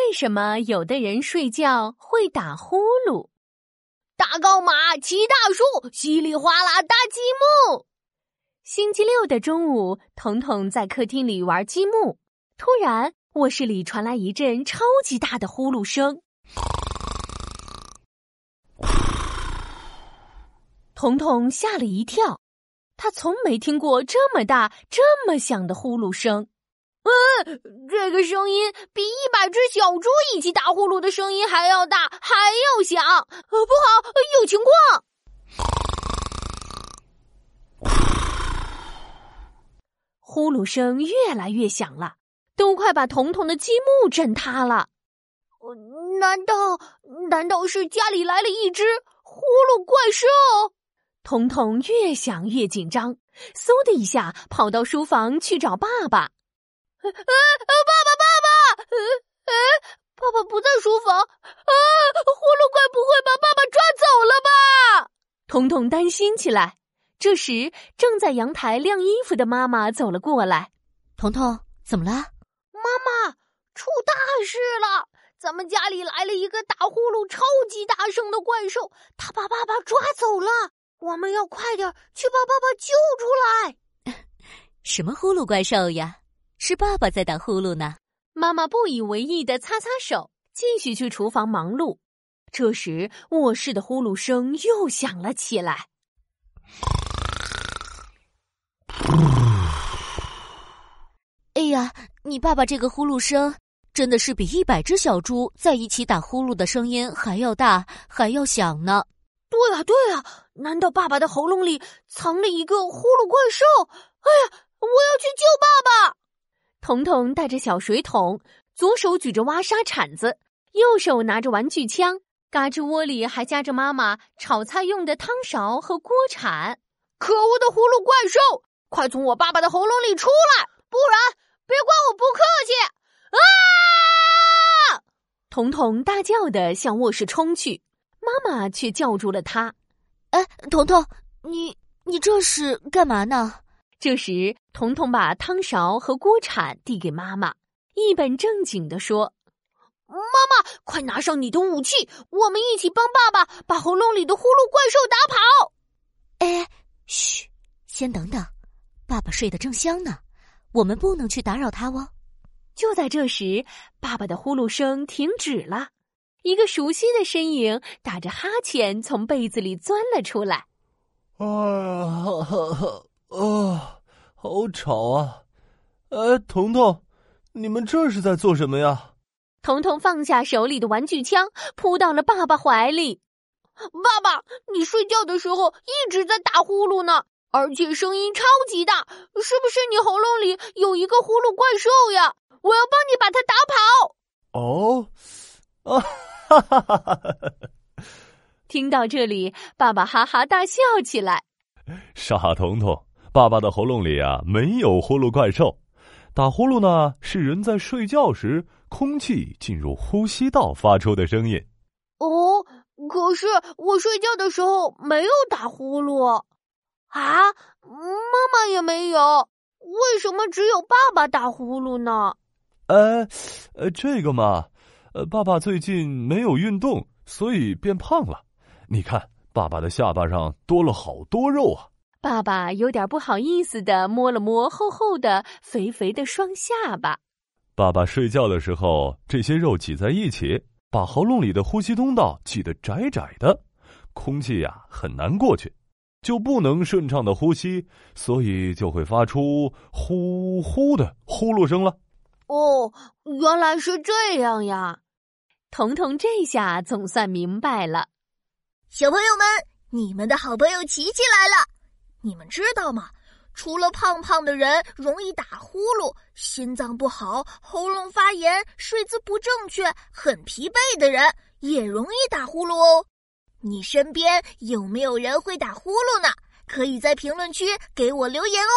为什么有的人睡觉会打呼噜？大高马，骑大树，稀里哗啦搭积木。星期六的中午，彤彤在客厅里玩积木，突然卧室里传来一阵超级大的呼噜声。彤彤吓了一跳，他从没听过这么大、这么响的呼噜声。嗯，这个声音比一百只小猪一起打呼噜的声音还要大，还要响。呃，不好，有情况！呼噜声越来越响了，都快把彤彤的积木震塌了。难道难道是家里来了一只呼噜怪兽？彤彤越想越紧张，嗖的一下跑到书房去找爸爸。啊！爸爸，爸爸！哎，爸爸不在书房。啊！呼噜怪不会把爸爸抓走了吧？彤彤担心起来。这时，正在阳台晾衣服的妈妈走了过来。彤彤，怎么了？妈妈，出大事了！咱们家里来了一个打呼噜超级大声的怪兽，他把爸爸抓走了。我们要快点去把爸爸救出来。什么呼噜怪兽呀？是爸爸在打呼噜呢。妈妈不以为意的擦擦手，继续去厨房忙碌。这时，卧室的呼噜声又响了起来。哎呀，你爸爸这个呼噜声，真的是比一百只小猪在一起打呼噜的声音还要大，还要响呢。对啊，对啊，难道爸爸的喉咙里藏了一个呼噜怪兽？哎呀，我要去救爸爸！彤彤带着小水桶，左手举着挖沙铲子，右手拿着玩具枪，嘎吱窝里还夹着妈妈炒菜用的汤勺和锅铲。可恶的葫芦怪兽，快从我爸爸的喉咙里出来，不然别怪我不客气！啊！彤彤大叫的向卧室冲去，妈妈却叫住了他。哎，彤彤，你你这是干嘛呢？这时，彤彤把汤勺和锅铲递给妈妈，一本正经的说：“妈妈，快拿上你的武器，我们一起帮爸爸把喉咙里的呼噜怪兽打跑。”哎，嘘，先等等，爸爸睡得正香呢，我们不能去打扰他哦。就在这时，爸爸的呼噜声停止了，一个熟悉的身影打着哈欠从被子里钻了出来。啊，哈哈。啊，好吵啊！哎，彤彤，你们这是在做什么呀？彤彤放下手里的玩具枪，扑到了爸爸怀里。爸爸，你睡觉的时候一直在打呼噜呢，而且声音超级大，是不是你喉咙里有一个呼噜怪兽呀？我要帮你把它打跑。哦，啊哈哈哈哈！听到这里，爸爸哈哈大笑起来。傻彤彤。爸爸的喉咙里啊没有呼噜怪兽，打呼噜呢是人在睡觉时空气进入呼吸道发出的声音。哦，可是我睡觉的时候没有打呼噜啊，妈妈也没有，为什么只有爸爸打呼噜呢？呃，呃，这个嘛，呃，爸爸最近没有运动，所以变胖了。你看，爸爸的下巴上多了好多肉啊。爸爸有点不好意思的摸了摸厚厚的、肥肥的双下巴。爸爸睡觉的时候，这些肉挤在一起，把喉咙里的呼吸通道挤得窄窄的，空气呀很难过去，就不能顺畅的呼吸，所以就会发出呼呼的呼噜声了。哦，原来是这样呀！彤彤这下总算明白了。小朋友们，你们的好朋友琪琪来了。你们知道吗？除了胖胖的人容易打呼噜、心脏不好、喉咙发炎、睡姿不正确、很疲惫的人，也容易打呼噜哦。你身边有没有人会打呼噜呢？可以在评论区给我留言哦。